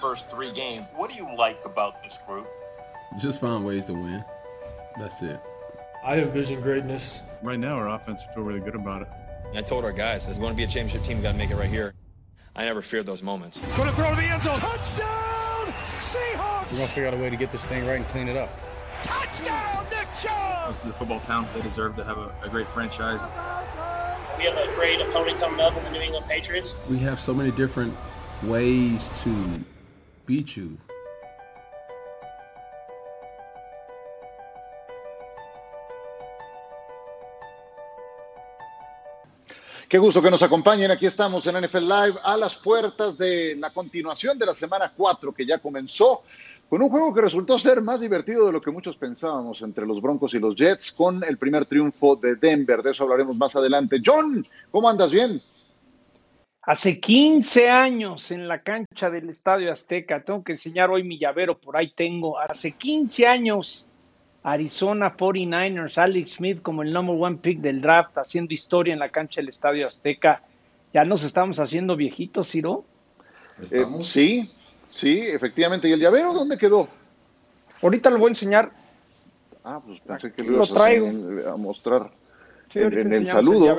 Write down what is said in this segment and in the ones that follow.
through the first three games. What do you like about this group? Just find ways to win. That's it. I envision greatness. Right now, our offense feel really good about it. I told our guys, if we want to be a championship team, we got to make it right here. I never feared those moments. Going to throw to the end zone. Touchdown, Seahawks! We're going to figure out a way to get this thing right and clean it up. Touchdown, Nick Chubb! This is a football town. They deserve to have a, a great franchise. We have a great opponent coming up in the New England Patriots. We have so many different ways to Qué gusto que nos acompañen. Aquí estamos en NFL Live a las puertas de la continuación de la semana 4 que ya comenzó con un juego que resultó ser más divertido de lo que muchos pensábamos entre los Broncos y los Jets con el primer triunfo de Denver. De eso hablaremos más adelante. John, ¿cómo andas? ¿Bien? Hace 15 años en la cancha del Estadio Azteca, tengo que enseñar hoy mi llavero, por ahí tengo, hace 15 años Arizona 49ers, Alex Smith como el number one pick del draft, haciendo historia en la cancha del Estadio Azteca. Ya nos estamos haciendo viejitos, Ciro. Eh, sí, sí, efectivamente. ¿Y el llavero dónde quedó? Ahorita lo voy a enseñar. Ah, pues pensé que lo ibas A, mostrar sí, en, el saludo.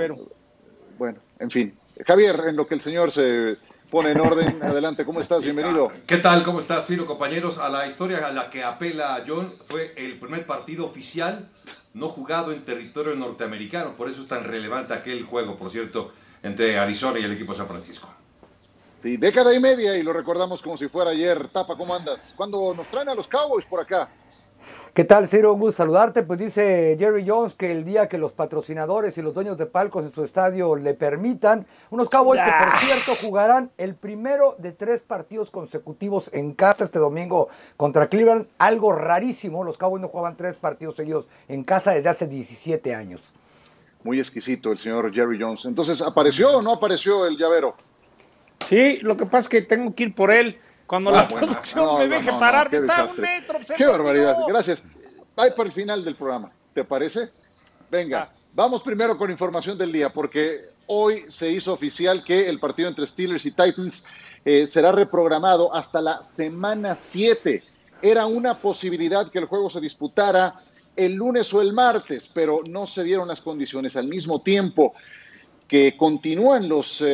bueno, en fin. Javier, en lo que el señor se pone en orden. Adelante, ¿cómo estás? Bienvenido. ¿Qué tal? ¿Cómo estás, Ciro, compañeros? A la historia a la que apela John fue el primer partido oficial no jugado en territorio norteamericano. Por eso es tan relevante aquel juego, por cierto, entre Arizona y el equipo de San Francisco. Sí, década y media y lo recordamos como si fuera ayer. Tapa, ¿cómo andas? ¿Cuándo nos traen a los Cowboys por acá? ¿Qué tal, Ciro? Un gusto saludarte. Pues dice Jerry Jones que el día que los patrocinadores y los dueños de palcos en su estadio le permitan, unos Cowboys que por cierto jugarán el primero de tres partidos consecutivos en casa este domingo contra Cleveland, algo rarísimo. Los Cowboys no jugaban tres partidos seguidos en casa desde hace 17 años. Muy exquisito el señor Jerry Jones. Entonces, ¿apareció o no apareció el llavero? Sí, lo que pasa es que tengo que ir por él. Cuando la ah, producción me deje parar, qué, qué barbaridad. Gracias. Ahí para el final del programa. ¿Te parece? Venga, ah. vamos primero con información del día, porque hoy se hizo oficial que el partido entre Steelers y Titans eh, será reprogramado hasta la semana 7. Era una posibilidad que el juego se disputara el lunes o el martes, pero no se dieron las condiciones al mismo tiempo que continúan los eh,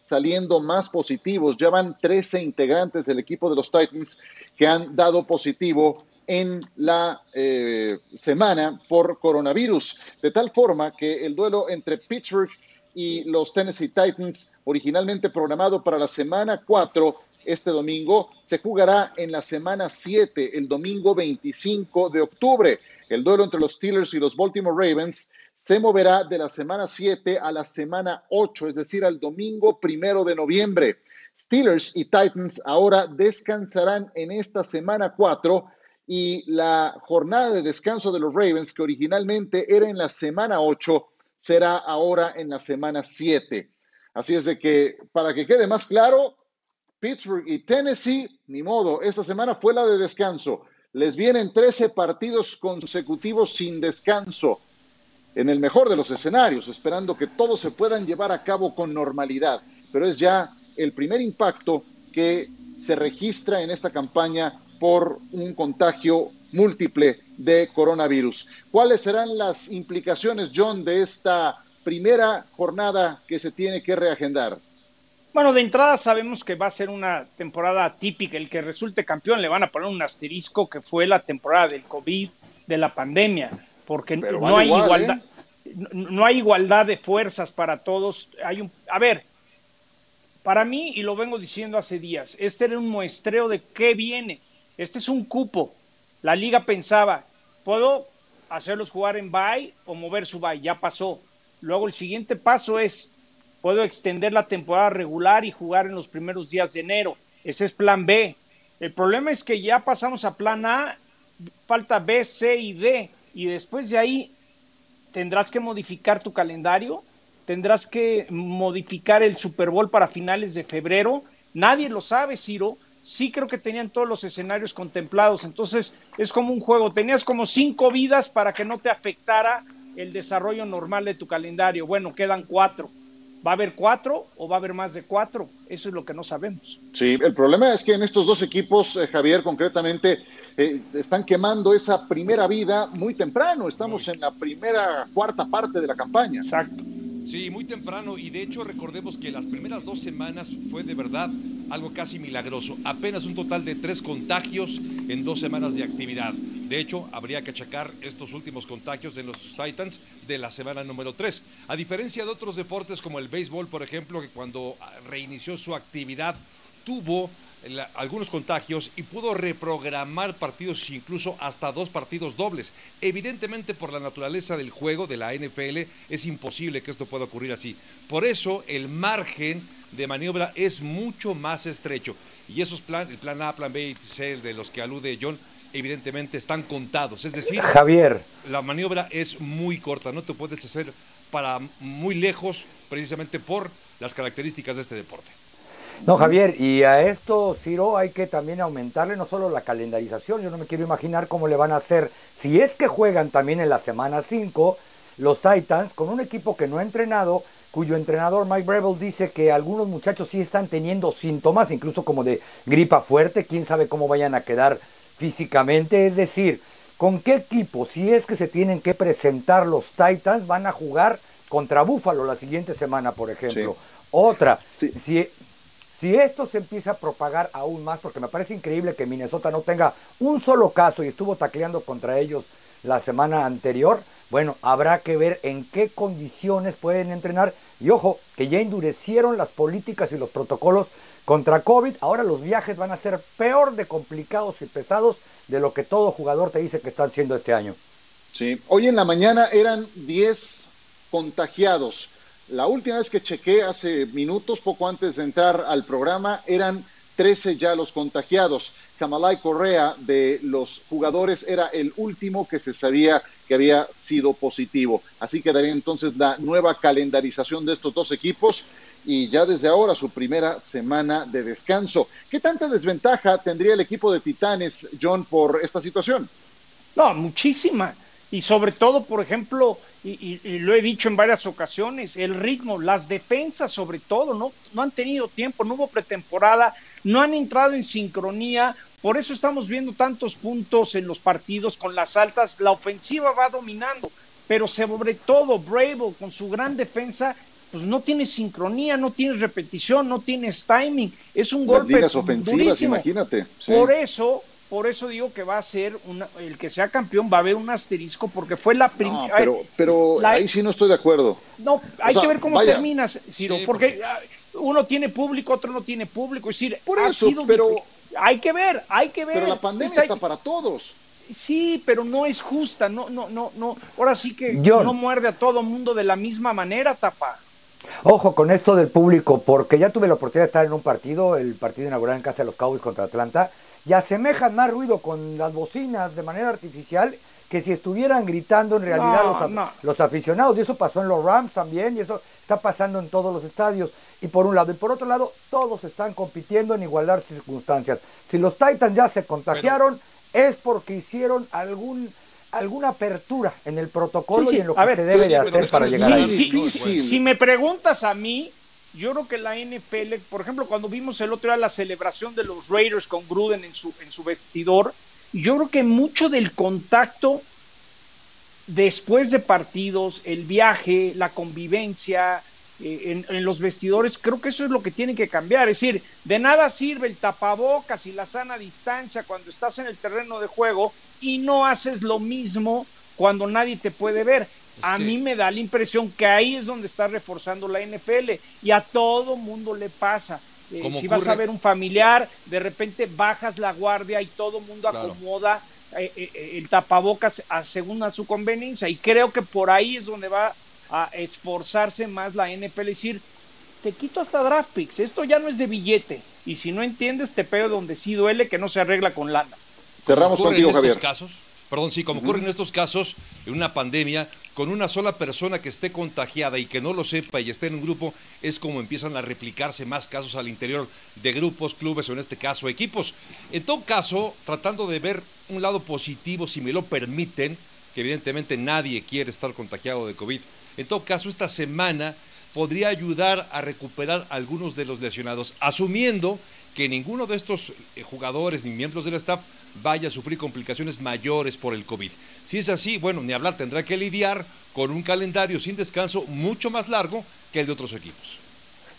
saliendo más positivos. Ya van 13 integrantes del equipo de los Titans que han dado positivo en la eh, semana por coronavirus, de tal forma que el duelo entre Pittsburgh y los Tennessee Titans, originalmente programado para la semana 4, este domingo, se jugará en la semana 7, el domingo 25 de octubre. El duelo entre los Steelers y los Baltimore Ravens se moverá de la semana 7 a la semana 8, es decir, al domingo primero de noviembre. Steelers y Titans ahora descansarán en esta semana 4 y la jornada de descanso de los Ravens, que originalmente era en la semana 8, será ahora en la semana 7. Así es de que, para que quede más claro, Pittsburgh y Tennessee, ni modo, esta semana fue la de descanso. Les vienen 13 partidos consecutivos sin descanso en el mejor de los escenarios, esperando que todos se puedan llevar a cabo con normalidad. Pero es ya el primer impacto que se registra en esta campaña por un contagio múltiple de coronavirus. ¿Cuáles serán las implicaciones, John, de esta primera jornada que se tiene que reagendar? Bueno, de entrada sabemos que va a ser una temporada típica. El que resulte campeón le van a poner un asterisco que fue la temporada del COVID, de la pandemia porque no hay igualdad. ¿eh? No, hay igualdad de fuerzas para todos. Hay un, a ver, para mí, y lo vengo diciendo hace días, este era un muestreo de qué viene. Este es un cupo. La liga pensaba, puedo hacerlos jugar en bye o mover su bye, ya pasó. Luego el siguiente paso es, puedo extender la temporada regular y jugar en los primeros días de enero. Ese es plan B. El problema es que ya pasamos a plan A, falta B, C y D y después de ahí tendrás que modificar tu calendario, tendrás que modificar el Super Bowl para finales de febrero. Nadie lo sabe, Ciro. Sí creo que tenían todos los escenarios contemplados. Entonces es como un juego. Tenías como cinco vidas para que no te afectara el desarrollo normal de tu calendario. Bueno, quedan cuatro. ¿Va a haber cuatro o va a haber más de cuatro? Eso es lo que no sabemos. Sí, el problema es que en estos dos equipos, eh, Javier, concretamente, eh, están quemando esa primera vida muy temprano. Estamos en la primera cuarta parte de la campaña. Exacto. Sí, muy temprano y de hecho recordemos que las primeras dos semanas fue de verdad algo casi milagroso. Apenas un total de tres contagios en dos semanas de actividad. De hecho, habría que achacar estos últimos contagios de los Titans de la semana número 3. A diferencia de otros deportes como el béisbol, por ejemplo, que cuando reinició su actividad tuvo algunos contagios y pudo reprogramar partidos, incluso hasta dos partidos dobles. Evidentemente, por la naturaleza del juego de la NFL, es imposible que esto pueda ocurrir así. Por eso, el margen de maniobra es mucho más estrecho. Y esos planes, el plan A, plan B y C, de los que alude John, evidentemente están contados. Es decir, Javier. la maniobra es muy corta, no te puedes hacer para muy lejos, precisamente por las características de este deporte. No, Javier, y a esto, Ciro, hay que también aumentarle no solo la calendarización, yo no me quiero imaginar cómo le van a hacer, si es que juegan también en la semana 5, los Titans, con un equipo que no ha entrenado, cuyo entrenador Mike Breville dice que algunos muchachos sí están teniendo síntomas, incluso como de gripa fuerte, quién sabe cómo vayan a quedar físicamente, es decir, ¿con qué equipo, si es que se tienen que presentar los Titans, van a jugar contra Búfalo la siguiente semana, por ejemplo? Otra, si, si esto se empieza a propagar aún más, porque me parece increíble que Minnesota no tenga un solo caso y estuvo tacleando contra ellos la semana anterior, bueno, habrá que ver en qué condiciones pueden entrenar. Y ojo, que ya endurecieron las políticas y los protocolos contra COVID. Ahora los viajes van a ser peor de complicados y pesados de lo que todo jugador te dice que están siendo este año. Sí, hoy en la mañana eran 10 contagiados. La última vez que chequé hace minutos, poco antes de entrar al programa, eran 13 ya los contagiados. Kamalai Correa de los jugadores era el último que se sabía que había sido positivo. Así quedaría entonces la nueva calendarización de estos dos equipos y ya desde ahora su primera semana de descanso. ¿Qué tanta desventaja tendría el equipo de Titanes, John, por esta situación? No, muchísima y sobre todo, por ejemplo, y, lo he dicho en varias ocasiones, el ritmo, las defensas sobre todo, no, no han tenido tiempo, no hubo pretemporada, no han entrado en sincronía, por eso estamos viendo tantos puntos en los partidos con las altas, la ofensiva va dominando, pero sobre todo Bravo con su gran defensa, pues no tiene sincronía, no tiene repetición, no tiene timing, es un golpe ligas ofensivas, imagínate. Por eso por eso digo que va a ser el que sea campeón va a haber un asterisco porque fue la primera. pero pero ahí sí no estoy de acuerdo. No, hay que ver cómo terminas, Ciro, porque ah, uno tiene público, otro no tiene público. Es decir, por eso, pero hay que ver, hay que ver. Pero la pandemia está, para todos. Sí, pero no es justa, no, no, no, no. Ahora sí que no muerde a todo mundo de la misma manera, tapa. Ojo con esto del público, porque ya tuve la oportunidad de estar en un partido, el partido inaugural en casa de los Cowboys contra Atlanta, y asemejan más ruido con las bocinas de manera artificial que si estuvieran gritando en realidad los, los, aficionados. Y eso pasó en los Rams también, y eso está pasando en todos los estadios. Y por un lado, y por otro lado, todos están compitiendo en igualdad de circunstancias. Si los Titans ya se contagiaron, es porque hicieron algún alguna apertura en el protocolo y en lo que se debe de hacer para llegar a ahí. si me preguntas a mí, yo creo que la NFL, por ejemplo, cuando vimos el otro día la celebración de los Raiders con Gruden en su, en su vestidor, yo creo que mucho del contacto después de partidos, el viaje, la convivencia eh, en, los vestidores, creo que eso es lo que tiene que cambiar. Es decir, de nada sirve el tapabocas y la sana distancia cuando estás en el terreno de juego y no haces lo mismo cuando nadie te puede ver a mí me da la impresión que ahí es donde está reforzando la NFL y a todo mundo le pasa. Eh, si vas a ver un familiar, de repente bajas la guardia y todo mundo acomoda eh, eh, el tapabocas a, según a su conveniencia. Y creo que por ahí es donde va a esforzarse más la NFL. Es decir, te quito hasta draft picks, esto ya no es de billete. Y si no entiendes, te pego donde sí duele que no se arregla con lana. Cerramos contigo, Javier. Casos? Perdón, sí, como ocurre en estos casos, en una pandemia, con una sola persona que esté contagiada y que no lo sepa y esté en un grupo, es como empiezan a replicarse más casos al interior de grupos, clubes o en este caso equipos. En todo caso, tratando de ver un lado positivo, si me lo permiten, que evidentemente nadie quiere estar contagiado de COVID. En todo caso, esta semana podría ayudar a recuperar algunos de los lesionados, asumiendo que ninguno de estos eh, jugadores ni miembros del staff vaya a sufrir complicaciones mayores por el COVID. Si es así, bueno, ni hablar, tendrá que lidiar con un calendario sin descanso mucho más largo que el de otros equipos.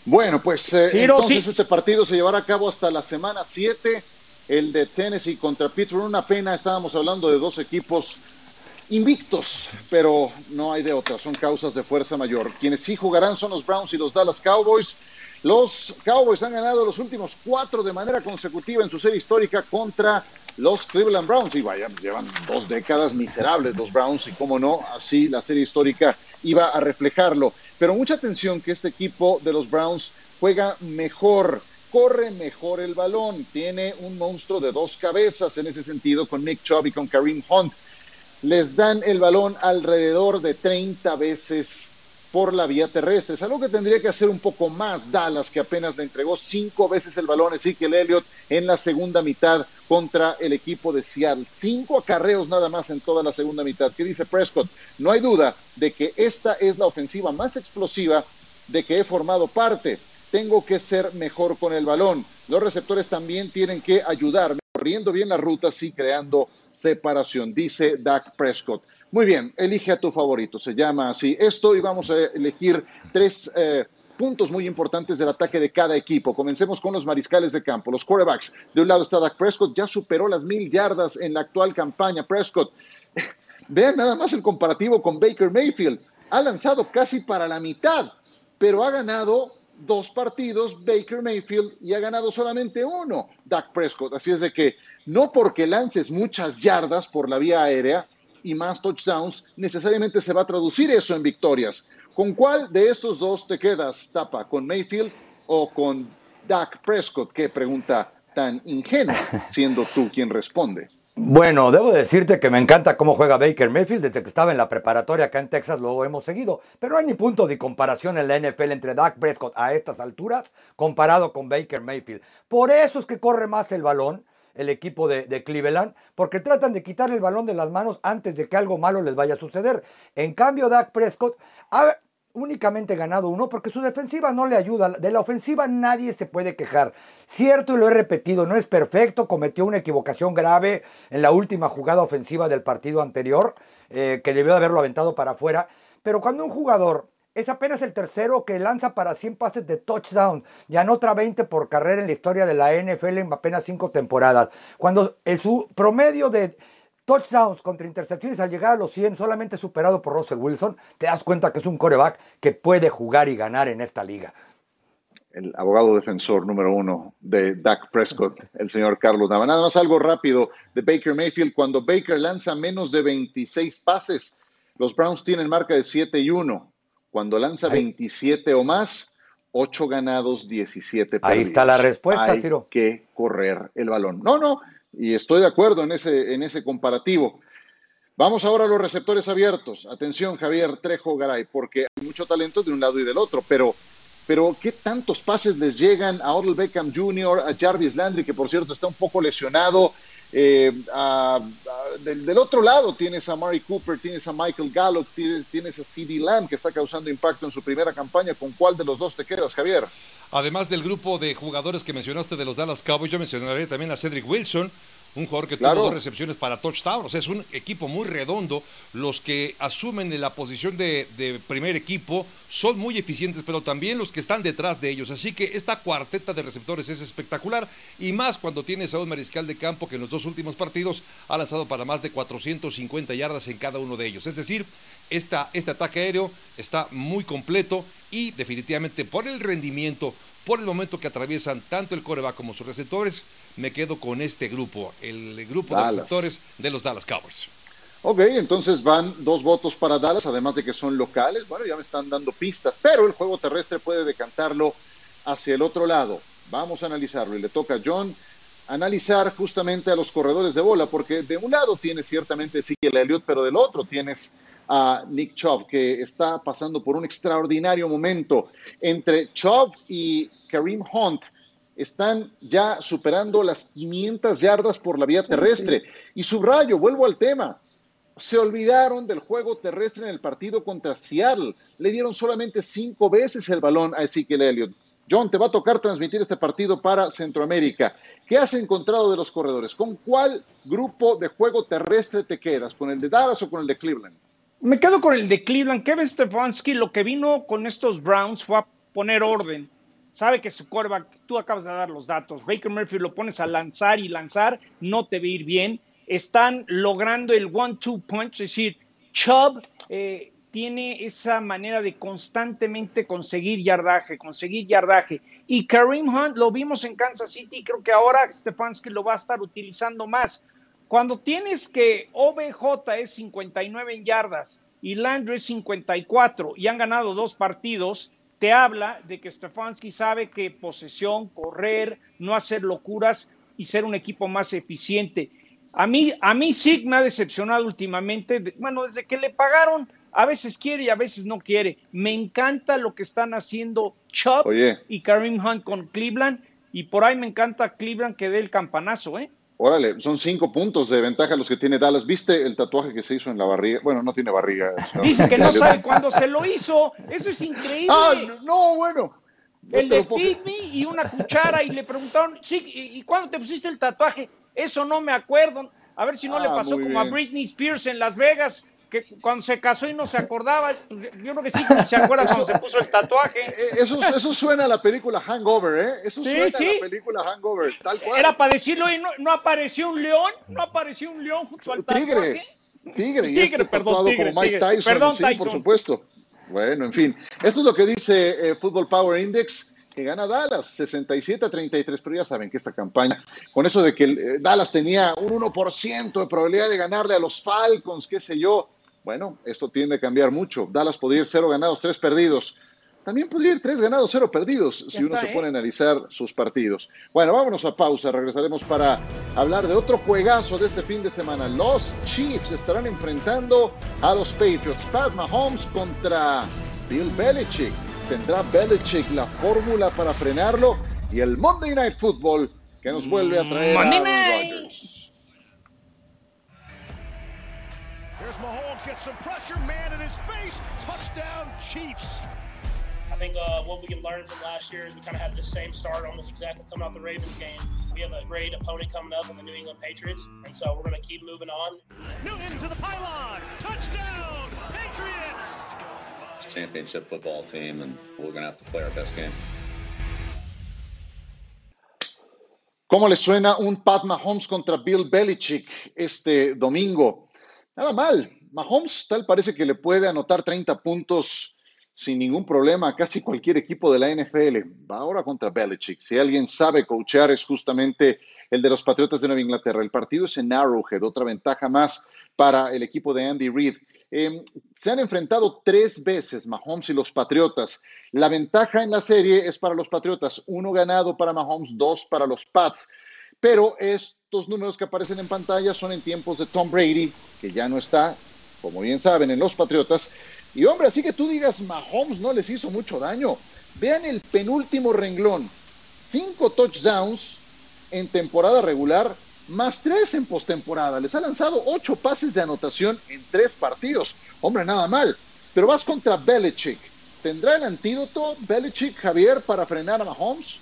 Bueno, pues eh, entonces este partido se llevará a cabo hasta la semana 7, el de Tennessee contra Pittsburgh. Una pena, estábamos hablando de dos equipos invictos, pero no hay de otra, son causas de fuerza mayor. Quienes sí jugarán son los Browns y los Dallas Cowboys. Los Cowboys han ganado los últimos cuatro de manera consecutiva en su serie histórica contra los Cleveland Browns. Y vaya, llevan dos décadas miserables los Browns y cómo no, así la serie histórica iba a reflejarlo. Pero mucha atención que este equipo de los Browns juega mejor, corre mejor el balón, tiene un monstruo de dos cabezas en ese sentido con Nick Chubb y con Kareem Hunt. Les dan el balón alrededor de 30 veces por la vía terrestre. Es algo que tendría que hacer un poco más Dallas, que apenas le entregó cinco veces el balón a Ezekiel Elliott en la segunda mitad contra el equipo de Seattle. Cinco acarreos nada más en toda la segunda mitad. ¿Qué dice Prescott? No hay duda de que esta es la ofensiva más explosiva de que he formado parte. Tengo que ser mejor con el balón. Los receptores también tienen que ayudarme, corriendo bien las rutas y creando separación, dice Dak Prescott. Muy bien, elige a tu favorito, se llama así esto y vamos a elegir tres eh, puntos muy importantes del ataque de cada equipo. Comencemos con los mariscales de campo, los quarterbacks. De un lado está Dak Prescott, ya superó las mil yardas en la actual campaña. Prescott, vean nada más el comparativo con Baker Mayfield. Ha lanzado casi para la mitad, pero ha ganado dos partidos Baker Mayfield y ha ganado solamente uno Dak Prescott. Así es de que no porque lances muchas yardas por la vía aérea, y más touchdowns, necesariamente se va a traducir eso en victorias. ¿Con cuál de estos dos te quedas, Tapa? ¿Con Mayfield o con Dak Prescott? Qué pregunta tan ingenua, siendo tú quien responde. Bueno, debo decirte que me encanta cómo juega Baker Mayfield. Desde que estaba en la preparatoria acá en Texas lo hemos seguido. Pero no hay ni punto de comparación en la NFL entre Dak Prescott a estas alturas comparado con Baker Mayfield. Por eso es que corre más el balón el equipo de, Cleveland, porque tratan de quitar el balón de las manos antes de que algo malo les vaya a suceder. En cambio, Dak Prescott ha únicamente ganado uno porque su defensiva no le ayuda. De la ofensiva nadie se puede quejar. Cierto, y lo he repetido, no es perfecto, cometió una equivocación grave en la última jugada ofensiva del partido anterior, eh, que debió de haberlo aventado para afuera. Pero cuando un jugador es apenas el tercero que lanza para 100 pases de touchdown y anota 20 por carrera en la historia de la NFL en apenas 5 temporadas. Cuando su promedio de touchdowns contra intercepciones al llegar a los 100 solamente superado por Russell Wilson, te das cuenta que es un coreback que puede jugar y ganar en esta liga. El abogado defensor número uno de Dak Prescott, el señor Carlos Nava. Nada más algo rápido de Baker Mayfield. Cuando Baker lanza menos de 26 pases, los Browns tienen marca de 7 y 1. Cuando lanza 27 o más, 8 ganados, 17 perdidos. Ahí está la respuesta, Hay Ciro. que correr el balón. No, no, y estoy de acuerdo en ese, en ese comparativo. Vamos ahora a los receptores abiertos. Atención, Javier Trejo Garay, porque hay mucho talento de un lado y del otro, pero, pero ¿qué tantos pases les llegan a Odell Beckham Jr., a Jarvis Landry, que por cierto está un poco lesionado? Eh, del, otro lado tienes a Mari Cooper, tienes a Michael Gallup, tienes, tienes a CD Lamb que está causando impacto en su primera campaña. ¿Con cuál de los dos te quedas, Javier? Además del grupo de jugadores que mencionaste de los Dallas Cowboys, yo mencionaré también a Cedric Wilson, un jugador que tuvo dos recepciones para touchdown. O sea, es un equipo muy redondo. Los que asumen la posición de, primer equipo son muy eficientes, pero también los que están detrás de ellos. Así que esta cuarteta de receptores es espectacular. Y más cuando tienes a un mariscal de campo que en los dos últimos partidos ha lanzado para más de 450 yardas en cada uno de ellos. Es decir, esta, este ataque aéreo está muy completo y definitivamente por el rendimiento, por el momento que atraviesan tanto el coreback como sus receptores, me quedo con este grupo, el grupo de receptores de los Dallas Cowboys. Ok, entonces van dos votos para Dallas, además de que son locales. Bueno, ya me están dando pistas, pero el juego terrestre puede decantarlo hacia el otro lado. Vamos a analizarlo y le toca a John analizar justamente a los corredores de bola, porque de un lado tienes ciertamente Ezekiel Elliott, pero del otro tienes a Nick Chubb, que está pasando por un extraordinario momento. Entre Chubb y Kareem Hunt están ya superando las 500 yardas por la vía terrestre. Y subrayo, vuelvo al tema, se olvidaron del juego terrestre en el partido contra Seattle. Le dieron solamente cinco veces el balón a Ezekiel Elliott. John, te va a tocar transmitir este partido para Centroamérica. ¿Qué has encontrado de los corredores? ¿Con cuál grupo de juego terrestre te quedas? ¿Con el de Dallas o con el de Cleveland? Me quedo con el de Cleveland. Kevin Stefanski lo que vino con estos Browns fue a poner orden. Sabe que su quarterback, tú acabas de dar los datos, Baker Murphy lo pones a lanzar y lanzar, no te va a ir bien. Están logrando el one-two punch, es decir, Chubb eh, tiene esa manera de constantemente conseguir yardaje, conseguir yardaje. Y Kareem Hunt lo vimos en Kansas City, creo que ahora Stefanski lo va a estar utilizando más. Cuando tienes que OBJ es 59 en yardas y Landry es 54 y han ganado dos partidos, te habla de que Stefanski sabe que posesión, correr, no hacer locuras y ser un equipo más eficiente. A mí, a mí sí me ha decepcionado últimamente, bueno, desde que le pagaron, a veces quiere y a veces no quiere. Me encanta lo que están haciendo Chubb y Kareem Hunt con Cleveland y por ahí me encanta Cleveland que dé el campanazo, ¿eh? Órale, son cinco puntos de ventaja los que tiene Dallas. ¿Viste el tatuaje que se hizo en la barriga? Bueno, no tiene barriga. Dice que no sabe cuándo se lo hizo. Eso es increíble. Ah, no, bueno. el de Feed Me y una cuchara y le preguntaron, sí, ¿y cuándo te pusiste el tatuaje? Eso no me acuerdo. A ver si no le Ah, pasó como a. Britney Spears en Las Vegas, que cuando se casó y no se acordaba. Yo creo que sí, se acuerda cuando se puso el tatuaje. Eh, Eso, eso suena a la película Hangover, ¿eh? Eso Sí, suena sí. a la película Hangover, tal cual. Era para decirlo y no, no apareció un león, no apareció un león junto al Tigre, tatuaje. tigre, y Tigre, este perdón, tigre, como Mike. Tyson, Perdón, sí, por supuesto. Bueno, en fin, esto es lo que dice eh, Football Power Index, que gana Dallas 67 a 33, pero ya saben que esta campaña, con eso de que eh, Dallas tenía un 1% de probabilidad de ganarle a los Falcons, qué sé yo, bueno, esto tiende a cambiar mucho. Dallas podría ir 0 ganados, 3 perdidos. También podría ir 3 ganados, 0 perdidos, si uno está, se ¿eh? pone a analizar sus partidos. Bueno, vámonos a pausa, regresaremos para hablar de otro juegazo de este fin de semana. Los Chiefs estarán enfrentando a los Patriots. Pat Mahomes contra Bill Belichick. ¿Tendrá Belichick la fórmula para frenarlo? Y el Monday Night Football que nos vuelve a traer Monday a Aaron. Rodgers. Here's Mahomes, gets some pressure, man in his face. Touchdown, Chiefs. I think uh, what we can learn from last year is we kind of had the same start almost exactly coming out the Ravens game. We have a great opponent coming up in the New England Patriots, and so we're going to keep moving on. Newton to the pylon. Touchdown, Patriots. championship football team, and we're going to have to play our best game. ¿Cómo le suena un Pat Mahomes contra Bill Belichick este domingo? Nada mal. Mahomes tal parece que le puede anotar 30 puntos sin ningún problema a casi cualquier equipo de la NFL. Va ahora contra Belichick. Si alguien sabe coachear es justamente el de los Patriotas de Nueva Inglaterra. El partido es en Arrowhead, otra ventaja más para el equipo de Andy Reid. Eh, se han enfrentado tres veces Mahomes y los Patriotas. La ventaja en la serie es para los Patriotas, uno ganado para Mahomes, dos para los Pats. Pero estos números que aparecen en pantalla son en tiempos de Tom Brady, que ya no está, como bien saben, en los Patriotas. Y hombre, así que tú digas, Mahomes no les hizo mucho daño. Vean el penúltimo renglón. Cinco touchdowns en temporada regular, más tres en postemporada. Les ha lanzado ocho pases de anotación en tres partidos. Hombre, nada mal. Pero vas contra Belichick. ¿Tendrá el antídoto Belichick, Javier, para frenar a Mahomes?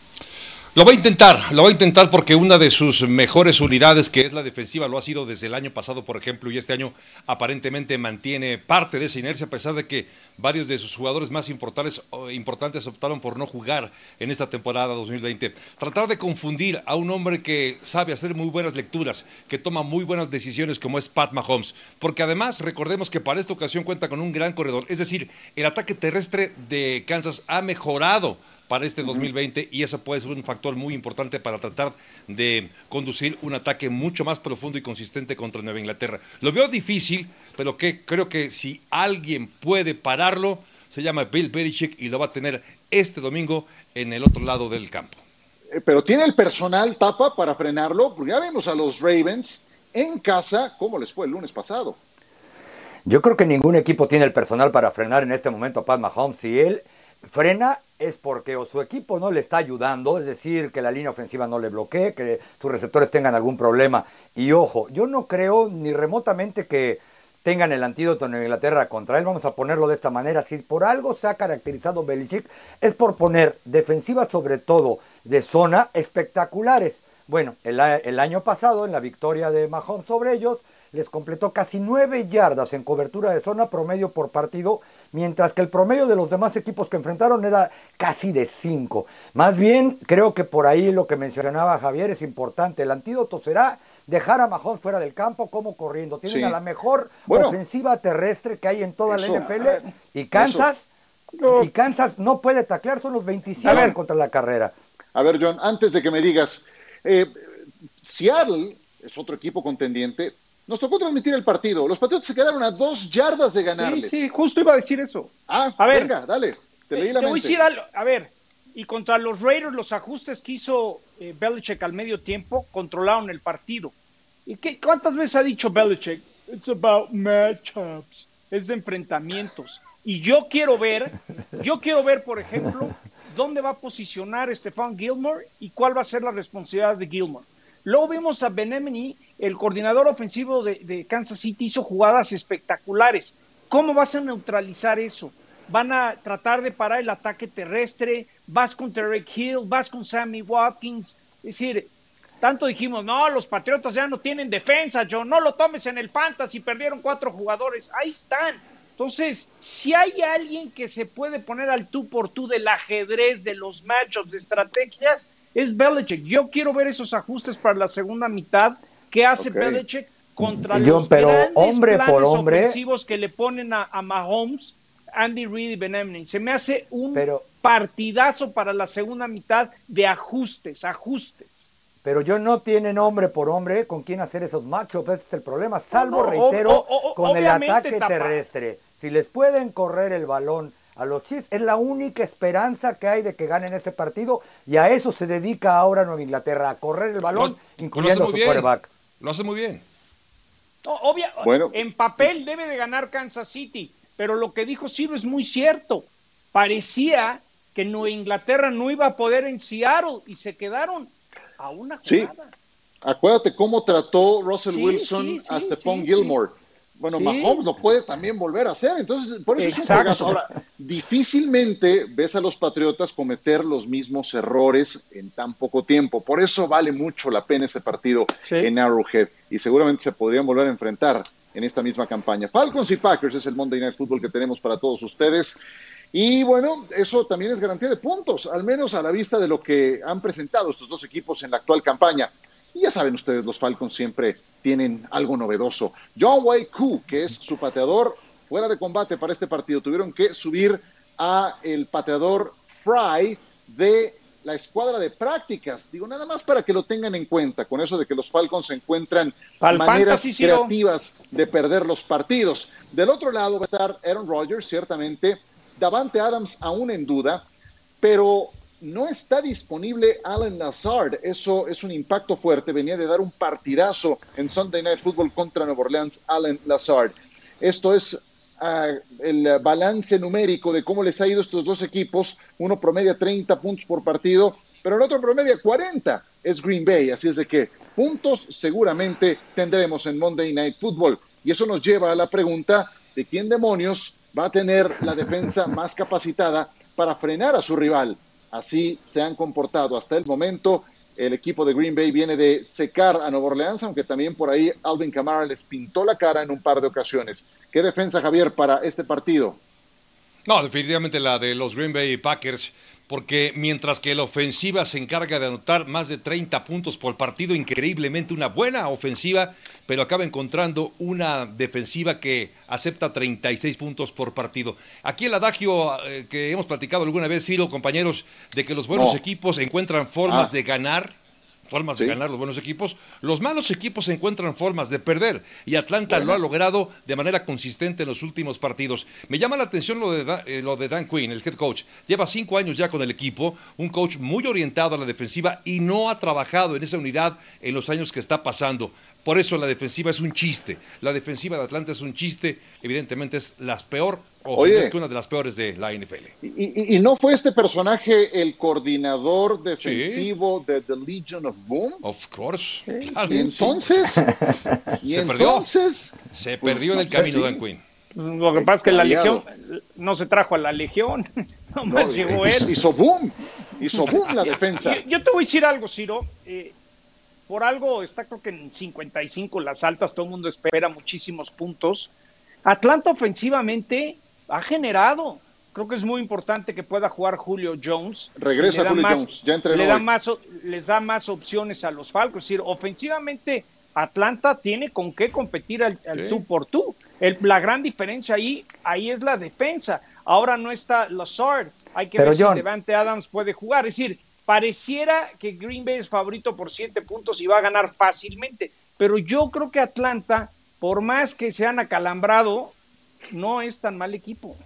Lo va a intentar, lo va a intentar porque una de sus mejores unidades, que es la defensiva, lo ha sido desde el año pasado, por ejemplo, y este año aparentemente mantiene parte de esa inercia, a pesar de que varios de sus jugadores más importantes, importantes optaron por no jugar en esta temporada 2020. Tratar de confundir a un hombre que sabe hacer muy buenas lecturas, que toma muy buenas decisiones, como es Pat Mahomes, porque además recordemos que para esta ocasión cuenta con un gran corredor, es decir, el ataque terrestre de Kansas ha mejorado para este 2020 y eso puede ser un factor muy importante para tratar de conducir un ataque mucho más profundo y consistente contra Nueva Inglaterra. Lo veo difícil, pero que creo que si alguien puede pararlo, se llama Bill Belichick y lo va a tener este domingo en el otro lado del campo. Eh, Pero tiene el personal tapa para frenarlo, porque ya vimos a los Ravens en casa, ¿cómo les fue el lunes pasado? Yo creo que ningún equipo tiene el personal para frenar en este momento a Pat Mahomes. Si él frena es porque o su equipo no le está ayudando, es decir, que la línea ofensiva no le bloquee, que sus receptores tengan algún problema. Y ojo, yo no creo ni remotamente que tengan el antídoto en Inglaterra contra él. Vamos a ponerlo de esta manera. Si por algo se ha caracterizado Belichick es por poner defensivas sobre todo de zona espectaculares. Bueno, el, año pasado en la victoria de Mahomes sobre ellos les completó casi nueve yardas en cobertura de zona promedio por partido, mientras que el promedio de los demás equipos que enfrentaron era casi de cinco. Más bien, creo que por ahí lo que mencionaba Javier es importante. El antídoto será dejar a Mahomes fuera del campo como corriendo. Tienen Sí. a la mejor Bueno. ofensiva terrestre que hay en toda Eso, la NFL y Kansas y Kansas no puede taclear, son los 27 A ver. contra la carrera. A ver, John, antes de que me digas, eh, Seattle es otro equipo contendiente. Nos tocó transmitir el partido. Los Patriotas se quedaron a dos yardas de ganarles. Sí, sí, justo iba a decir eso. Ah, A ver. venga, dale. Te leí la Te voy a mente. decir algo. A ver, y contra los Raiders, los ajustes que hizo eh, Belichick al medio tiempo controlaron el partido. ¿Y qué, cuántas veces ha dicho Belichick? It's about matchups. Es de enfrentamientos. Y yo quiero ver, yo quiero ver, por ejemplo, dónde va a posicionar Stefan Gilmore y cuál va a ser la responsabilidad de Gilmore. Luego vemos a Benemini, el coordinador ofensivo de, Kansas City, hizo jugadas espectaculares. ¿Cómo vas a neutralizar eso? Van a tratar de parar el ataque terrestre, vas con Tarek Hill, vas con Sammy Watkins. Es decir, tanto dijimos, no, los Patriotas ya no tienen defensa, John, no lo tomes en el fantasy, perdieron cuatro jugadores. Ahí están. Entonces, si hay alguien que se puede poner al tú por tú del ajedrez, de los matchups, de estrategias, es Belichick. Yo quiero ver esos ajustes para la segunda mitad que hace. Belichick contra John, los pero grandes hombre planes por hombre- ofensivos que le ponen a, a Mahomes, Andy Reid y Benemni. Se me hace un Pero- partidazo para la segunda mitad de ajustes, ajustes. Pero yo no tienen hombre por hombre con quién hacer esos matchups, ese es el problema, salvo, no, reitero, o- o- o- con el ataque tapa. terrestre. Si les pueden correr el balón a los Chiefs, es la única esperanza que hay de que ganen ese partido y a eso se dedica ahora Nueva Inglaterra, a correr el balón, Lo- incluyendo su bien. quarterback. Lo hace muy bien. No, obvia- Bueno. en papel debe de ganar Kansas City, pero lo que dijo Ciro es muy cierto. Parecía que Nueva Inglaterra no iba a poder en Seattle y se quedaron a una Sí. jugada. Acuérdate cómo trató Russell Sí, Wilson sí, sí, a Stephon sí, Gilmore. Bueno, Sí. Mahomes lo puede también volver a hacer, entonces por eso es un juegazo. Ahora, difícilmente ves a los Patriotas cometer los mismos errores en tan poco tiempo. Por eso vale mucho la pena ese partido en Arrowhead y seguramente se podrían volver a enfrentar en esta misma campaña. Falcons y Packers es el Monday Night Football que tenemos para todos ustedes. Y bueno, eso también es garantía de puntos, al menos a la vista de lo que han presentado estos dos equipos en la actual campaña. Y ya saben ustedes, los Falcons siempre tienen algo novedoso. John Wei Koo, que es su pateador fuera de combate para este partido, tuvieron que subir a el pateador Fry de la escuadra de prácticas. Digo, nada más para que lo tengan en cuenta, con eso de que los Falcons encuentran Pa'l maneras fantasy, creativas de perder los partidos. Del otro lado va a estar Aaron Rodgers, ciertamente. Davante Adams aún en duda, pero no está disponible Alan Lazard. Eso es un impacto fuerte. Venía de dar un partidazo en Sunday Night Football contra Nueva Orleans, Alan Lazard. Esto es ah, el balance numérico de cómo les ha ido estos dos equipos. Uno promedia 30 puntos por partido, pero el otro promedia 40. Es Green Bay. Así es de que puntos seguramente tendremos en Monday Night Football. Y eso nos lleva a la pregunta de quién demonios va a tener la defensa más capacitada para frenar a su rival. Así se han comportado hasta el momento. El equipo de Green Bay viene de secar a Nueva Orleans, aunque también por ahí Alvin Kamara les pintó la cara en un par de ocasiones. ¿Qué defensa, Javier, para este partido? No, definitivamente la de los Green Bay Packers, porque mientras que la ofensiva se encarga de anotar más de 30 puntos por partido, increíblemente una buena ofensiva, pero acaba encontrando una defensiva que acepta 36 puntos por partido. Aquí el adagio eh, que hemos platicado alguna vez, Ciro, compañeros, de que los buenos No. equipos encuentran formas Ah. de ganar formas Sí. de ganar los buenos equipos. Los malos equipos encuentran formas de perder y Atlanta lo ha logrado de manera consistente en los últimos partidos. Me llama la atención lo de, eh, lo de Dan Quinn, el head coach. Lleva cinco años ya con el equipo, un coach muy orientado a la defensiva y no ha trabajado en esa unidad en los años que está pasando. Por eso la defensiva es un chiste. La defensiva de Atlanta es un chiste. Evidentemente es la peor o Oye. es que una de las peores de la NFL. Y, y- y no fue este personaje el coordinador defensivo de The Legion of Boom? Of course. Y entonces, y Se perdió. entonces, Se perdió en el no, camino sí. Dan Quinn. Lo que pasa es que la legión no se trajo a la legión, nomás no, llegó hizo- él. hizo boom, hizo boom la defensa. Yo, yo te voy a decir algo, Ciro. eh, por algo está creo que en 55 las altas, todo el mundo espera muchísimos puntos. Atlanta ofensivamente ha generado. Creo que es muy importante que pueda jugar Julio Jones. Regresa Julio más- Jones, ya entrenó le da más, les da más opciones a los Falcons. Es decir, ofensivamente Atlanta tiene con qué competir al, al Sí. tú por tú. El- la gran diferencia ahí, ahí es la defensa. Ahora no está Lazard. Hay que Pero, ver John. si Devante Adams puede jugar. Es decir, pareciera que Green Bay es favorito por siete puntos y va a ganar fácilmente. Pero yo creo que Atlanta, por más que se han acalambrado, no es tan mal equipo.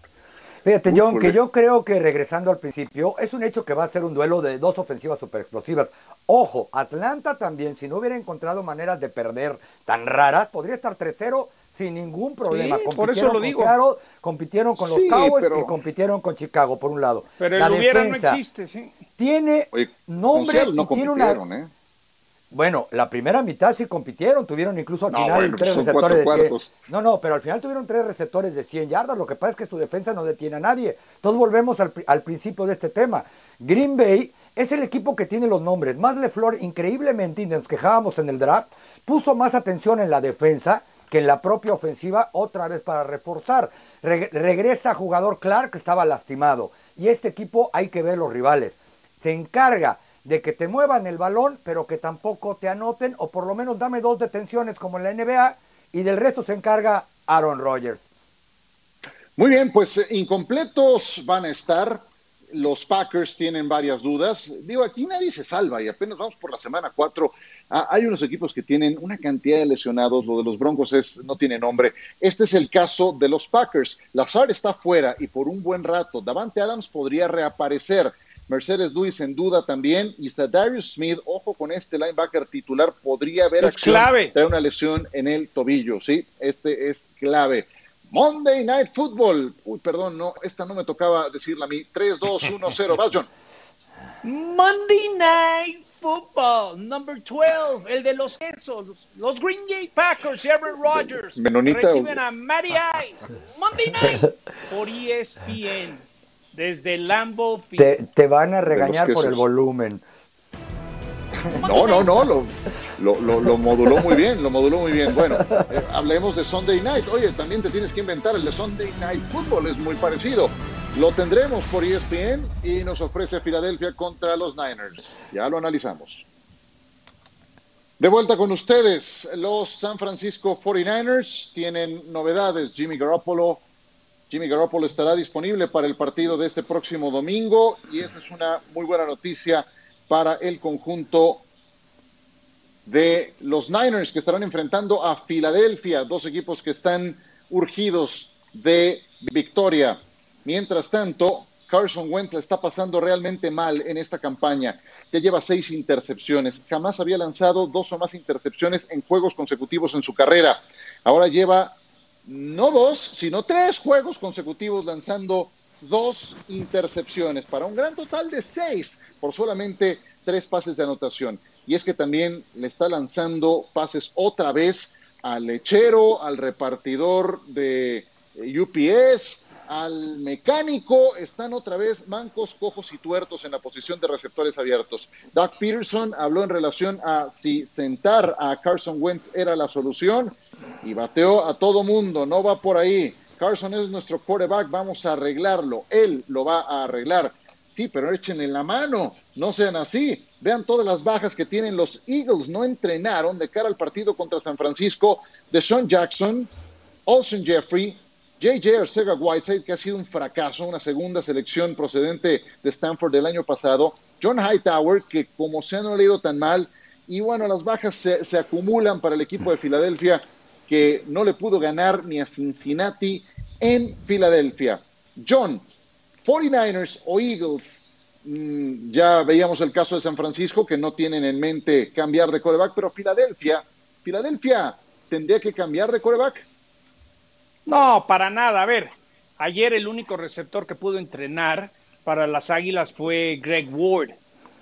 Fíjate, John, que yo creo que regresando al principio, es un hecho que va a ser un duelo de dos ofensivas super explosivas. Ojo, Atlanta también, si no hubiera encontrado maneras de perder tan raras, podría estar 3-0 sin ningún problema. Sí, por compitieron eso lo con digo. Seattle, compitieron con los Sí, Cowboys pero- y compitieron con Chicago, por un lado. Pero el La hubiera no defensa existe, sí. Tiene Oye, nombres no y tiene una... ¿eh? Bueno, la primera mitad sí compitieron, tuvieron incluso al No, final bueno, tres receptores de cuatro 100. cuartos. No, no, pero al final tuvieron tres receptores de 100 yardas, lo que pasa es que su defensa no detiene a nadie. Entonces volvemos al, pri- al principio de este tema. Green Bay es el equipo que tiene los nombres. Más LeFleur, increíblemente, y nos quejábamos en el draft, puso más atención en la defensa que en la propia ofensiva, otra vez para reforzar. Reg- regresa jugador Clark, que estaba lastimado. Y este equipo hay que ver los rivales. Se encarga de que te muevan el balón, pero que tampoco te anoten, o por lo menos dame dos detenciones como en la NBA, y del resto se encarga Aaron Rodgers. Muy bien, pues eh, incompletos van a estar. Los Packers tienen varias dudas. Digo, aquí nadie se salva y apenas vamos por la semana 4. hay unos equipos que tienen una cantidad de lesionados. Lo de los Broncos es, no tiene nombre. Este es el caso de los Packers. Lazar está fuera y por un buen rato. Davante Adams podría reaparecer. Mercedes Lewis en duda también. Y Zadarius Smith, ojo con este linebacker titular, podría haber Es acción, clave. trae una lesión en el tobillo. Sí, este es clave. Monday Night Football. Uy, perdón, no, esta no me tocaba decirla a mí. 3, 2, 1, 0. Vas, John. Monday Night Football, number 12, el de los quesos, los Green Bay Packers Aaron Rodgers Menonita. reciben a Matty Ice, Monday Night, por ESPN, desde Field. Te, te van a regañar por el volumen. No, no, no, lo, lo, lo- lo moduló muy bien, lo moduló muy bien. Bueno, eh, hablemos de Sunday Night. Oye, también te tienes que inventar el de Sunday Night Football, es muy parecido. Lo tendremos por ESPN y nos ofrece Filadelfia contra los Niners. Ya lo analizamos. De vuelta con ustedes, los San Francisco 49ers tienen novedades. Jimmy Garoppolo, Jimmy Garoppolo estará disponible para el partido de este próximo domingo y esa es una muy buena noticia para el conjunto de los Niners que estarán enfrentando a Filadelfia, dos equipos que están urgidos de victoria. Mientras tanto, Carson Wentz la está pasando realmente mal en esta campaña. Ya lleva seis intercepciones. Jamás había lanzado dos o más intercepciones en juegos consecutivos en su carrera. Ahora lleva no dos, sino tres juegos consecutivos lanzando dos intercepciones para un gran total de seis por solamente tres pases de anotación. Y es que también le está lanzando pases otra vez al lechero, al repartidor de eh, UPS, al mecánico, están otra vez mancos, cojos y tuertos en la posición de receptores abiertos. Doug Peterson habló en relación a si sentar a Carson Wentz era la solución y bateó a todo mundo, no va por ahí. Carson es nuestro quarterback, vamos a arreglarlo, él lo va a arreglar. Sí, pero échenle la mano, no sean así. Vean todas las bajas que tienen los Eagles, no entrenaron de cara al partido contra San Francisco. De Sean Jackson, Olsen Jeffrey, JJ Arcega Whiteside, que ha sido un fracaso, una segunda selección procedente de Stanford del año pasado. John Hightower, que como se han leído tan mal, y bueno, las bajas se, se acumulan para el equipo de Filadelfia, que no le pudo ganar ni a Cincinnati en Filadelfia. John, 49ers o Eagles, mm, ya veíamos el caso de San Francisco, que no tienen en mente cambiar de coreback, pero Filadelfia, Filadelfia tendría que cambiar de coreback. No, para nada. A ver, Ayer el único receptor que pudo entrenar para las Águilas fue Greg Ward.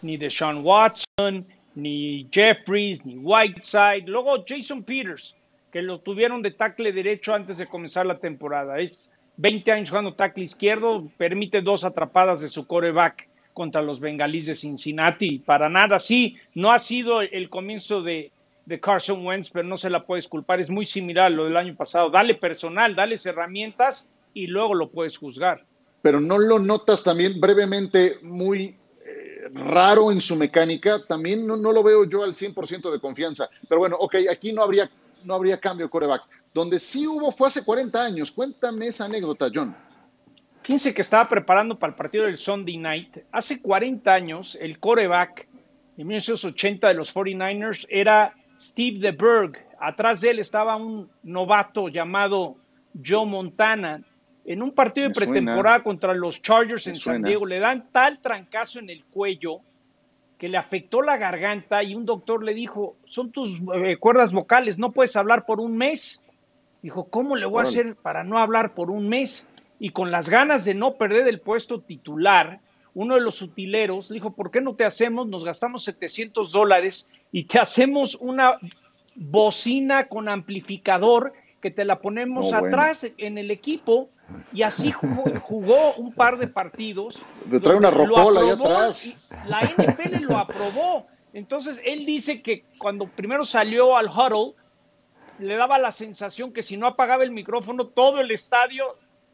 Ni Deshaun Watson, ni Jeffries, ni Whiteside. Luego Jason Peters, que lo tuvieron de tackle derecho antes de comenzar la temporada. Es 20 años jugando tackle izquierdo, permite dos atrapadas de su coreback contra los bengalíes de Cincinnati. Para nada, sí, no ha sido el comienzo de, de Carson Wentz, pero no se la puedes culpar. Es muy similar a lo del año pasado. Dale personal, dale herramientas y luego lo puedes juzgar. Pero no lo notas también brevemente muy eh, raro en su mecánica. También no, no, lo veo yo al 100% de confianza. Pero bueno, ok, aquí no habría, no habría cambio coreback. Donde sí hubo fue hace 40 años. Cuéntame esa anécdota, John. Fíjense que estaba preparando para el partido del Sunday Night. Hace 40 años, el coreback de 1980 de los 49ers era Steve DeBerg. Atrás de él estaba un novato llamado Joe Montana. En un partido de pretemporada contra los Chargers en San Diego, le dan tal trancazo en el cuello que le afectó la garganta y un doctor le dijo, son tus eh, cuerdas vocales, no puedes hablar por un mes. Dijo, ¿cómo le voy a hacer para no hablar por un mes? y con las ganas de no perder el puesto titular, uno de los utileros dijo, ¿por qué no te hacemos? Nos gastamos 700 dólares y te hacemos una bocina con amplificador que te la ponemos atrás en el equipo y así jugó, un par de partidos. Te trae una rocola ahí atrás. La NFL lo aprobó. Entonces él dice que cuando primero salió al huddle, le daba la sensación que si no apagaba el micrófono, todo el estadio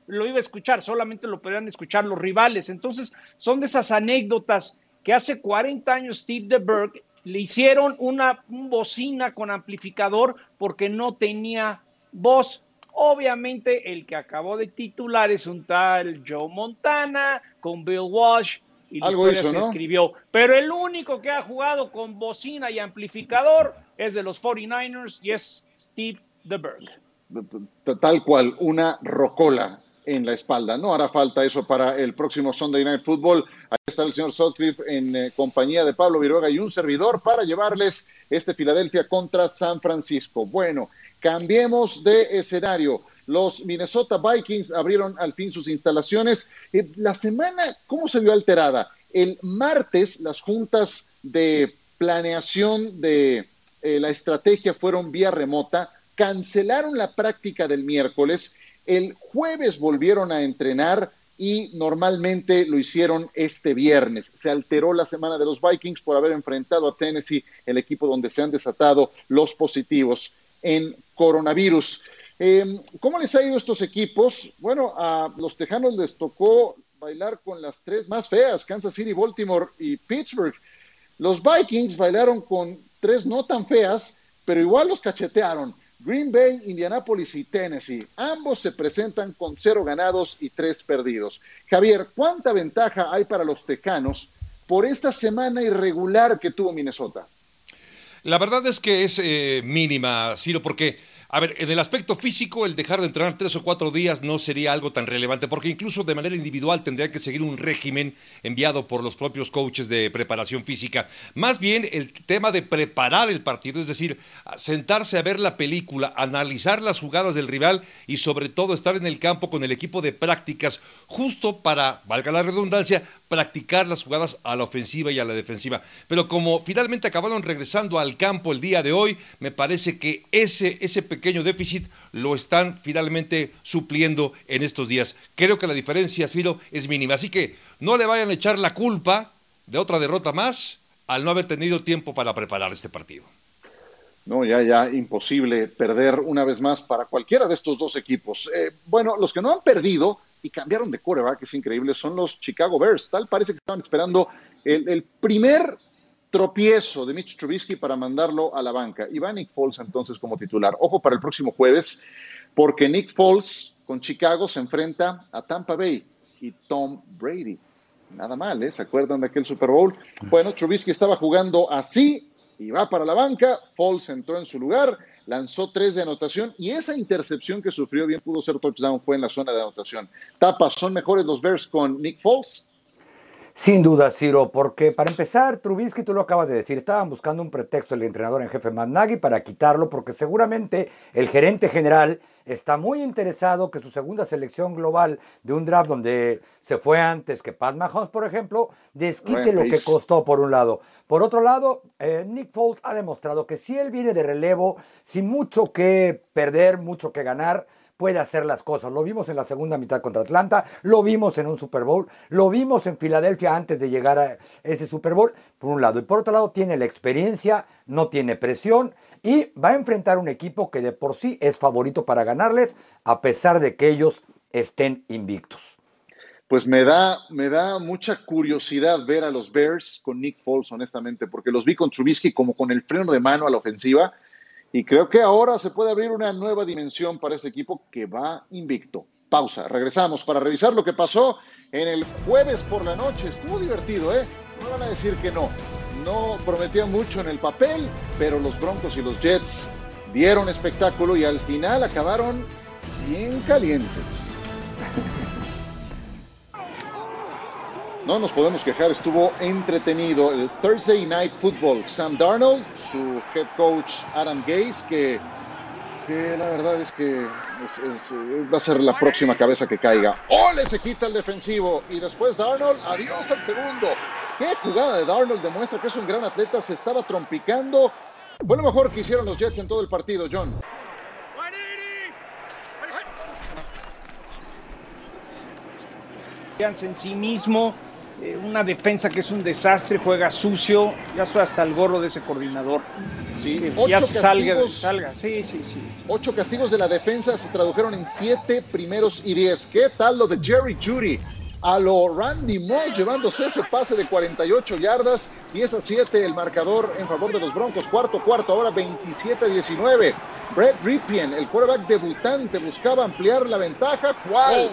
lo iba a escuchar, solamente lo podían escuchar los rivales. Entonces, son de esas anécdotas que hace 40 años Steve DeBerg le hicieron una bocina con amplificador porque no tenía voz. Obviamente, el que acabó de titular es un tal Joe Montana con Bill Walsh y la historia se escribió. Pero el único que ha jugado con bocina y amplificador es de los 49ers y es Steve DeBerg. Tal cual, una rocola en la espalda. No hará falta eso para el próximo Sunday Night Football. Ahí está el señor Sutcliffe en eh, compañía de Pablo Viruega y un servidor para llevarles este Filadelfia contra San Francisco. Bueno, cambiemos de escenario. Los Minnesota Vikings abrieron al fin sus instalaciones. Eh, la semana, ¿cómo se vio alterada? El martes las juntas de planeación de eh, la estrategia fueron vía remota, cancelaron la práctica del miércoles el jueves volvieron a entrenar y normalmente lo hicieron este viernes. Se alteró la semana de los Vikings por haber enfrentado a Tennessee, el equipo donde se han desatado los positivos en coronavirus. Em, ¿Cómo les ha ido a estos equipos? Bueno, a los Tejanos les tocó bailar con las tres más feas, Kansas City, Baltimore y Pittsburgh. Los Vikings bailaron con tres no tan feas, pero igual los cachetearon. Green Bay, Indianapolis y Tennessee. Ambos se presentan con cero ganados y tres perdidos. Javier, ¿cuánta ventaja hay para los tecanos por esta semana irregular que tuvo Minnesota? La verdad es que es eh, mínima, Ciro, porque a ver, en el aspecto físico, el dejar de entrenar tres o cuatro días no sería algo tan relevante, porque incluso de manera individual tendría que seguir un régimen enviado por los propios coaches de preparación física. Más bien el tema de preparar el partido, es decir, sentarse a ver la película, analizar las jugadas del rival y sobre todo estar en el campo con el equipo de prácticas, justo para, valga la redundancia, practicar las jugadas a la ofensiva y a la defensiva. Pero como finalmente acabaron regresando al campo el día de hoy, me parece que ese, ese pequeño déficit lo están finalmente supliendo en estos días. Creo que la diferencia, Ciro, es mínima. Así que no le vayan a echar la culpa de otra derrota más al no haber tenido tiempo para preparar este partido. No, ya, ya, imposible perder una vez más para cualquiera de estos dos equipos. Eh, bueno, los que no han perdido y cambiaron de que es increíble, son los Chicago Bears. Tal parece que estaban esperando el, primer tropiezo de Mitch Trubisky para mandarlo a la banca. Y va Nick Foles entonces como titular. Ojo para el próximo jueves, porque Nick Foles con Chicago se enfrenta a Tampa Bay y Tom Brady. Nada mal, ¿eh? ¿Se acuerdan de aquel Super Bowl? Bueno, Trubisky estaba jugando así y va para la banca. Foles entró en su lugar lanzó tres de anotación y esa intercepción que sufrió bien pudo ser touchdown, fue en la zona de anotación. Tapas, ¿son mejores los Bears con Nick Foles? Sin duda, Ciro, porque para empezar, Trubisky, tú lo acabas de decir, estaban buscando un pretexto el entrenador en jefe Matt Nagy para quitarlo, porque seguramente el gerente general está muy interesado que su segunda selección global de un draft donde se fue antes que Pat Mahomes, por ejemplo, desquite lo que costó por un lado. Por otro lado, eh, Nick Foles ha demostrado que si él viene de relevo, sin mucho que perder, mucho que ganar, puede hacer las cosas. Lo vimos en la segunda mitad contra Atlanta, lo vimos en un Super Bowl, lo vimos en Filadelfia antes de llegar a ese Super Bowl, por un lado. Y por otro lado, tiene la experiencia, no tiene presión y va a enfrentar un equipo que de por sí es favorito para ganarles, a pesar de que ellos estén invictos. Pues me da, me da mucha curiosidad ver a los Bears con Nick Foles, honestamente, porque los vi con Trubisky como con el freno de mano a la ofensiva y creo que ahora se puede abrir una nueva dimensión para este equipo que va invicto. Pausa, regresamos para revisar lo que pasó en el jueves por la noche. Estuvo divertido, ¿eh? No van a decir que no. No prometía mucho en el papel, pero los Broncos y los Jets dieron espectáculo y al final acabaron bien calientes. No nos podemos quejar, estuvo entretenido el Thursday Night Football. Sam Darnold, su head coach Adam Gase, que, la verdad es que va a ser la próxima cabeza que caiga. ¡Ole! Se quita el defensivo y después Darnold, adiós al segundo. ¡Qué jugada de Darnold! Demuestra que es un gran atleta, se estaba trompicando. Fue lo mejor que hicieron los Jets en todo el partido, John. en sí mismo, eh, una defensa que es un desastre, juega sucio, ya estoy hasta el gorro de ese coordinador. Sí, Que ocho ya salga, castigos. salga, sí, sí, sí. Ocho castigos de la defensa se tradujeron en siete primeros y diez. ¿Qué tal lo de Jerry Judy? A lo Randy Moss llevándose ese pase de 48 yardas, 10 a 7 el marcador en favor de los Broncos. Cuarto, cuarto, ahora 27 a 19. Brett Ripien, el quarterback debutante, buscaba ampliar la ventaja. ¿Cuál?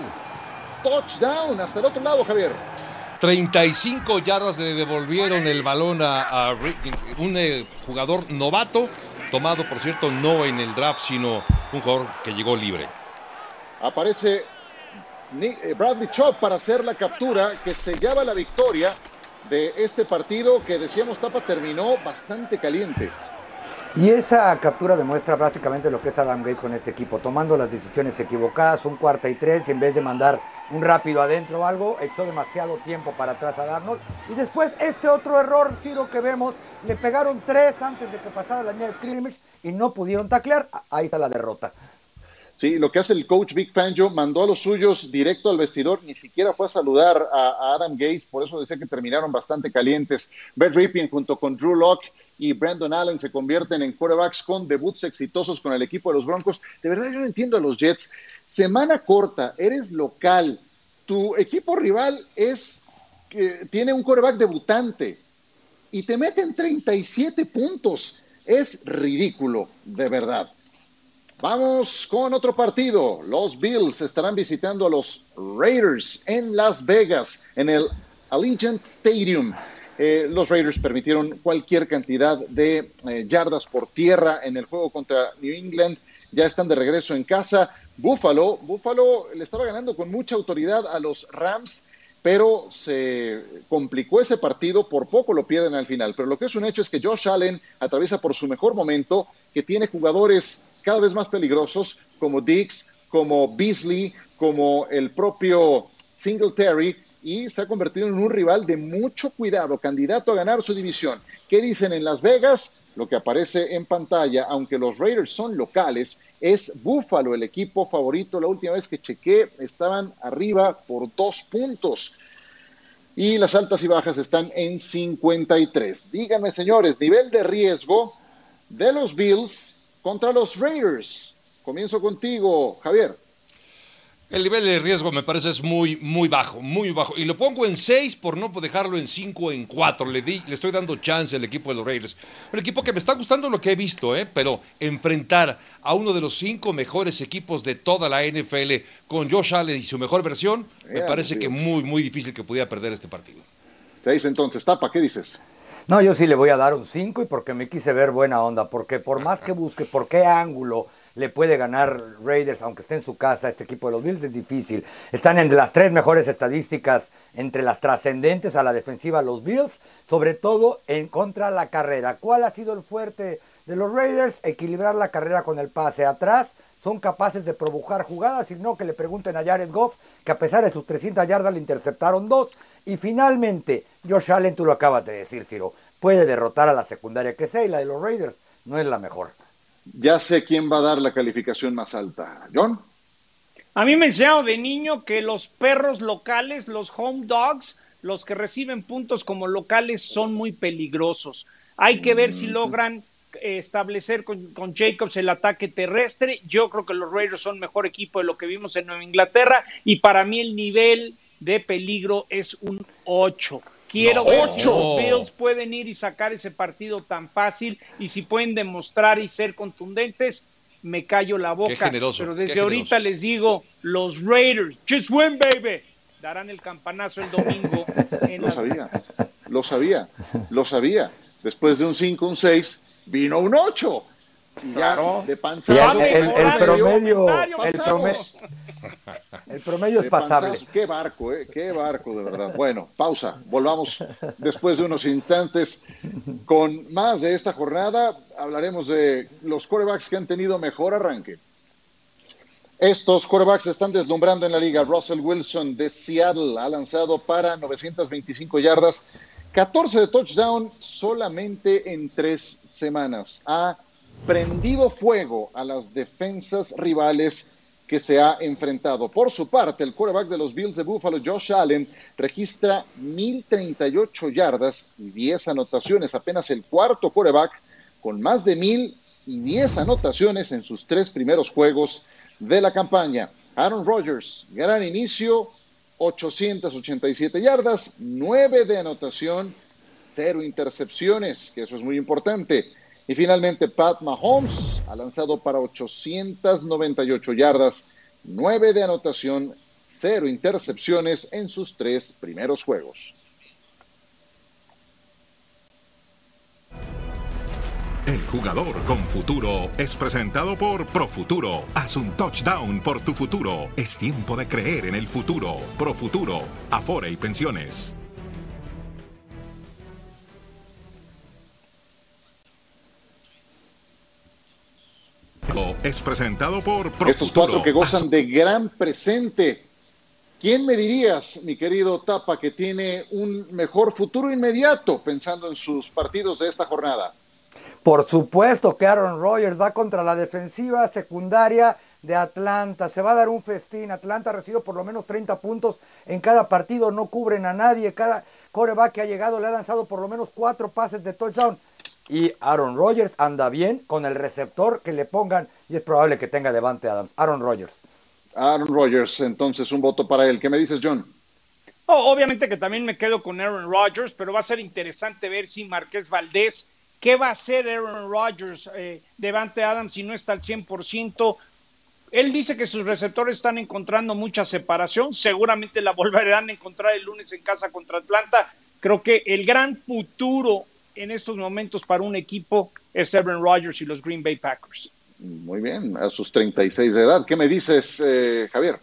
Touchdown hasta el otro lado, Javier. 35 yardas le devolvieron el balón a, un eh, jugador novato, tomado por cierto no en el draft, sino un jugador que llegó libre. Aparece eh, Bradley Chop para hacer la captura que sellaba la victoria de este partido que decíamos Tapa terminó bastante caliente. Y esa captura demuestra básicamente lo que es Adam Gates con este equipo, tomando las decisiones equivocadas, un cuarta y tres, en vez de mandar un rápido adentro o algo, echó demasiado tiempo para atrás a Darnold. Y después este otro error, Ciro, que vemos, le pegaron tres antes de que pasara la línea de scrimmage y no pudieron taclear. Ahí está la derrota. Sí, lo que hace el coach Vic Fangio, mandó a los suyos directo al vestidor, ni siquiera fue a saludar a, a Adam Gates, por eso decía que terminaron bastante calientes. Brett Ripien junto con Drew Locke y Brandon Allen se convierten en quarterbacks con debuts exitosos con el equipo de los Broncos. De verdad yo no entiendo a los Jets. Semana corta, eres local, tu equipo rival es que tiene un quarterback debutante y te meten 37 puntos. Es ridículo, de verdad. Vamos con otro partido. Los Bills estarán visitando a los Raiders en Las Vegas, en el Allegiant Stadium. Eh, los Raiders permitieron cualquier cantidad de eh, yardas por tierra en el juego contra New England. Ya están de regreso en casa. Buffalo, Buffalo le estaba ganando con mucha autoridad a los Rams, pero se complicó ese partido, por poco lo pierden al final. Pero lo que es un hecho es que Josh Allen atraviesa por su mejor momento, que tiene jugadores cada vez más peligrosos como Dix, como Beasley, como el propio Singletary, y se ha convertido en un rival de mucho cuidado, candidato a ganar su división. ¿Qué dicen en Las Vegas? Lo que aparece en pantalla, aunque los Raiders son locales, es Buffalo el equipo favorito. La última vez que chequé estaban arriba por dos puntos. Y las altas y bajas están en 53. Díganme, señores, nivel de riesgo de los Bills contra los Raiders. Comienzo contigo, Javier. El nivel de riesgo me parece es muy, muy bajo, muy bajo. Y lo pongo en 6 por no dejarlo en 5 o en 4. Le, di- le estoy dando chance al equipo de los Raiders. Un equipo que me está gustando lo que he visto, ¿eh? pero enfrentar a uno de los cinco mejores equipos de toda la NFL con Josh Allen y su mejor versión, me Ya, parece que muy, muy difícil que pudiera perder este partido. Seis entonces, Tapa, ¿qué dices? No, yo sí le voy a dar un 5 y porque me quise ver buena onda, porque por más que busque por qué ángulo le puede ganar Raiders, aunque esté en su casa, este equipo de los Bills es difícil. Están entre las tres mejores estadísticas, entre las trascendentes a la defensiva los Bills, sobre todo en contra la carrera. ¿Cuál ha sido el fuerte de los Raiders? Equilibrar la carrera con el pase atrás. Son capaces de provocar jugadas, y no que le pregunten a Jared Goff, que a pesar de sus 300 yardas le interceptaron dos. Y finalmente, Josh Allen, tú lo acabas de decir, Ciro, puede derrotar a la secundaria que sea y la de los Raiders no es la mejor. Ya sé quién va a dar la calificación más alta. John. A mí me enseñaron de niño que los perros locales, los home dogs, los que reciben puntos como locales son muy peligrosos. Hay que ver si logran eh, establecer con, con, Jacobs el ataque terrestre. Yo creo que los Raiders son mejor equipo de lo que vimos en Nueva Inglaterra y para mí el nivel de peligro es un 8. Quiero No. ver si los ¡Ocho! Bills pueden ir y sacar ese partido tan fácil y si pueden demostrar y ser contundentes, me callo la boca. generoso, Pero qué desde generoso. ahorita les digo, los Raiders, just win, baby, darán el campanazo el domingo. en Lo la- sabía, lo sabía, lo sabía. Después de un 5, un 6, vino un 8. Ya de Y panzazo. el, el- el medio promedio, el, promedio es De pasable. panzazo. Qué barco, ¿eh? Qué barco, de verdad. Bueno, pausa. Volvamos después de unos instantes con más de esta jornada. Hablaremos de los quarterbacks que han tenido mejor arranque. Estos quarterbacks están deslumbrando en la liga. Russell Wilson de Seattle ha lanzado para 925 yardas, 14 de touchdown solamente en tres semanas. Ha prendido fuego a las defensas rivales que se ha enfrentado. Por su parte, el quarterback de los Bills de Buffalo, Josh Allen, registra 1038 yardas y 10 anotaciones, apenas el cuarto quarterback con más de 1000 y 10 anotaciones en sus tres primeros juegos de la campaña. Aaron Rodgers, gran inicio, 887 yardas, 9 de anotación, 0 intercepciones, que eso es muy importante. Y finalmente Pat Mahomes ha lanzado para 898 yardas, 9 de anotación, 0 intercepciones en sus tres primeros juegos. El jugador con futuro es presentado por Profuturo. Haz un touchdown por tu futuro. Es tiempo de creer en el futuro. Profuturo, Afore y Pensiones. Es presentado por Profuturo. Estos cuatro que gozan de gran presente. ¿Quién me dirías, mi querido Tapa, que tiene un mejor futuro inmediato pensando en sus partidos de esta jornada? Por supuesto que Aaron Rodgers va contra la defensiva secundaria de Atlanta. Se va a dar un festín. Atlanta ha recibido por lo menos 30 puntos en cada partido. No cubren a nadie. Cada coreback que ha llegado le ha lanzado por lo menos cuatro pases de touchdown. Y Aaron Rodgers anda bien con el receptor que le pongan. Y es probable que tenga Devante Adams. Aaron Rodgers. Aaron Rodgers, entonces un voto para él. ¿Qué me dices, John? Oh, obviamente que también me quedo con Aaron Rodgers, pero va a ser interesante ver si Marqués Valdés, ¿qué va a hacer Aaron Rodgers? Eh, Devante Adams si no está al 100%. Él dice que sus receptores están encontrando mucha separación, seguramente la volverán a encontrar el lunes en casa contra Atlanta. Creo que el gran futuro en estos momentos para un equipo es Aaron Rodgers y los Green Bay Packers. Muy bien, a sus 36 de edad. ¿Qué me dices, eh, Javier?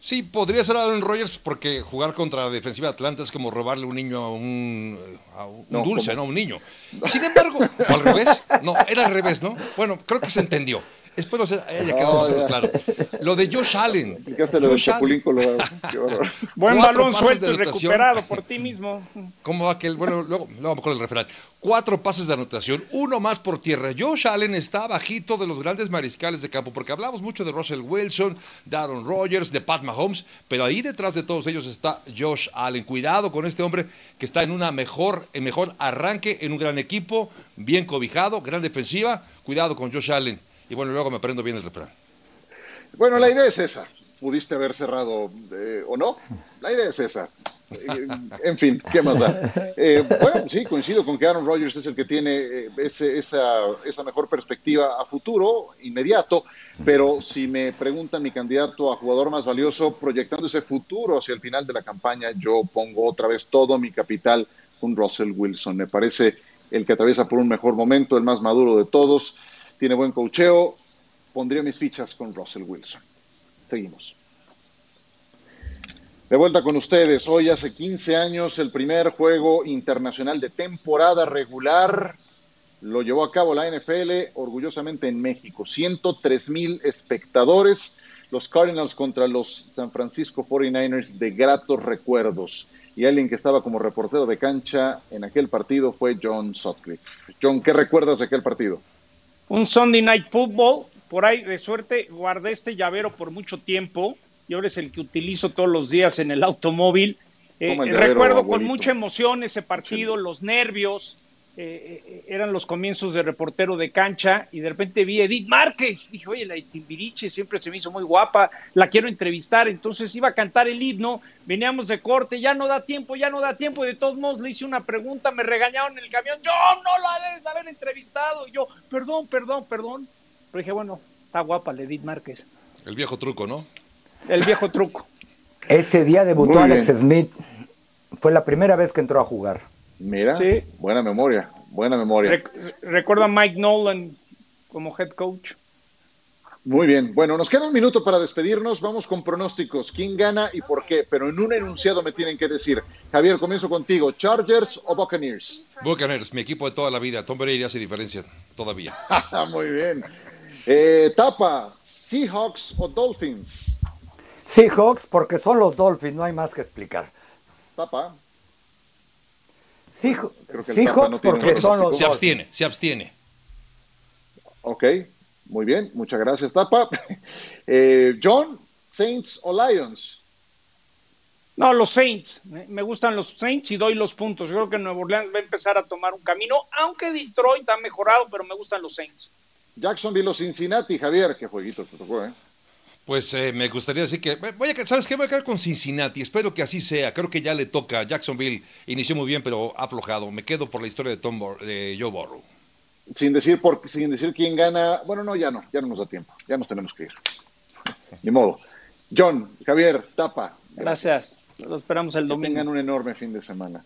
Sí, podría ser Aaron Rodgers porque jugar contra la defensiva de Atlanta es como robarle un niño a un, a un No, dulce, ¿cómo? ¿no? A un niño. Sin embargo, ¿o al revés? No, era al revés, ¿no? Bueno, creo que se entendió. Espero se haya quedado No, más o menos ya. claro. Lo de Josh Allen. Explicaste lo del Josh Allen. Buen Cuatro balón suelto de y recuperado por ti mismo. ¿Cómo va aquel? Bueno, luego, luego mejor el refrán. Cuatro pases de anotación, uno más por tierra. Josh Allen está bajito de los grandes mariscales de campo, porque hablamos mucho de Russell Wilson, de Aaron Rodgers, de Pat Mahomes, pero ahí detrás de todos ellos está Josh Allen. Cuidado con este hombre que está en una mejor, en mejor arranque, en un gran equipo, bien cobijado, gran defensiva. Cuidado con Josh Allen. Y bueno, luego me aprendo bien el refrán. Bueno, la idea es esa. Pudiste haber cerrado eh, o no. La idea es esa. Eh, en fin, ¿qué más da? Eh, bueno, sí, coincido con que Aaron Rodgers es el que tiene eh, ese- esa, esa mejor perspectiva a futuro, inmediato, pero si me preguntan mi candidato a jugador más valioso, proyectando ese futuro hacia el final de la campaña, yo pongo otra vez todo mi capital con Russell Wilson. Me parece el que atraviesa por un mejor momento, el más maduro de todos, tiene buen cocheo, pondría mis fichas con Russell Wilson. Seguimos. De vuelta con ustedes. Hoy hace 15 años el primer juego internacional de temporada regular lo llevó a cabo la NFL orgullosamente en México. 103 mil espectadores. Los Cardinals contra los San Francisco 49ers de gratos recuerdos. Y alguien que estaba como reportero de cancha en aquel partido fue John Sutcliffe. John, ¿qué recuerdas de aquel partido? Un Sunday Night Football. Por ahí, de suerte, guardé este llavero por mucho tiempo y ahora es el que utilizo todos los días en el automóvil. Eh, recuerdo con mucha emoción ese partido, los nervios, eh, eh, eran los comienzos de reportero de cancha y de repente vi a Edith Márquez. Dije, oye, la Timbiriche siempre se me hizo muy guapa, la quiero entrevistar. Entonces iba a cantar el himno, veníamos de corte, ya no da tiempo, ya no da tiempo. Y de todos modos le hice una pregunta, me regañaron en el camión, yo no la debes de haber entrevistado. Y yo, perdón, perdón, perdón. Pero dije, bueno, está guapa la Edith Márquez. El viejo truco, ¿no? el viejo truco. Ese día debutó Alex Smith. Fue la primera vez que entró a jugar. Mira, sí. buena memoria, buena memoria. recuerda a Mike Nolan como head coach. Muy bien, bueno, nos queda un minuto para despedirnos. Vamos con pronósticos. ¿Quién gana y por qué? Pero en un enunciado me tienen que decir. Javier, comienzo contigo. ¿Chargers o Buccaneers? Buccaneers, mi equipo de toda la vida. Tom Brady hace diferencia todavía. Muy bien. Eh, tapa, ¿Seahawks o Dolphins? Seahawks porque son los Dolphins, no hay más que explicar. Seahawks porque son los Se abstiene, se abstiene. Ok, muy bien, muchas gracias, Tapa. Eh, John, Saints o Lions. No, los Saints. Me gustan los Saints y doy los puntos. Yo creo que Nuevo Orleans va a empezar a tomar un camino, aunque Detroit ha mejorado, pero me gustan los Saints. Jacksonville o Cincinnati, Javier, qué jueguito te tocó, ¿eh? Pues eh, me gustaría decir que, voy a, ¿sabes qué? Voy a quedar con Cincinnati, espero que así sea, creo que ya le toca, Jacksonville inició muy bien, pero ha aflojado, me quedo por la historia de, Tom de Joe Burrow. Sin decir, por, sin decir quién gana, bueno, no, ya no, ya no nos da tiempo, ya nos tenemos que ir. Ni modo. John, Javier, Tapa. Gracias, lo esperamos el domingo. tengan un enorme fin de semana.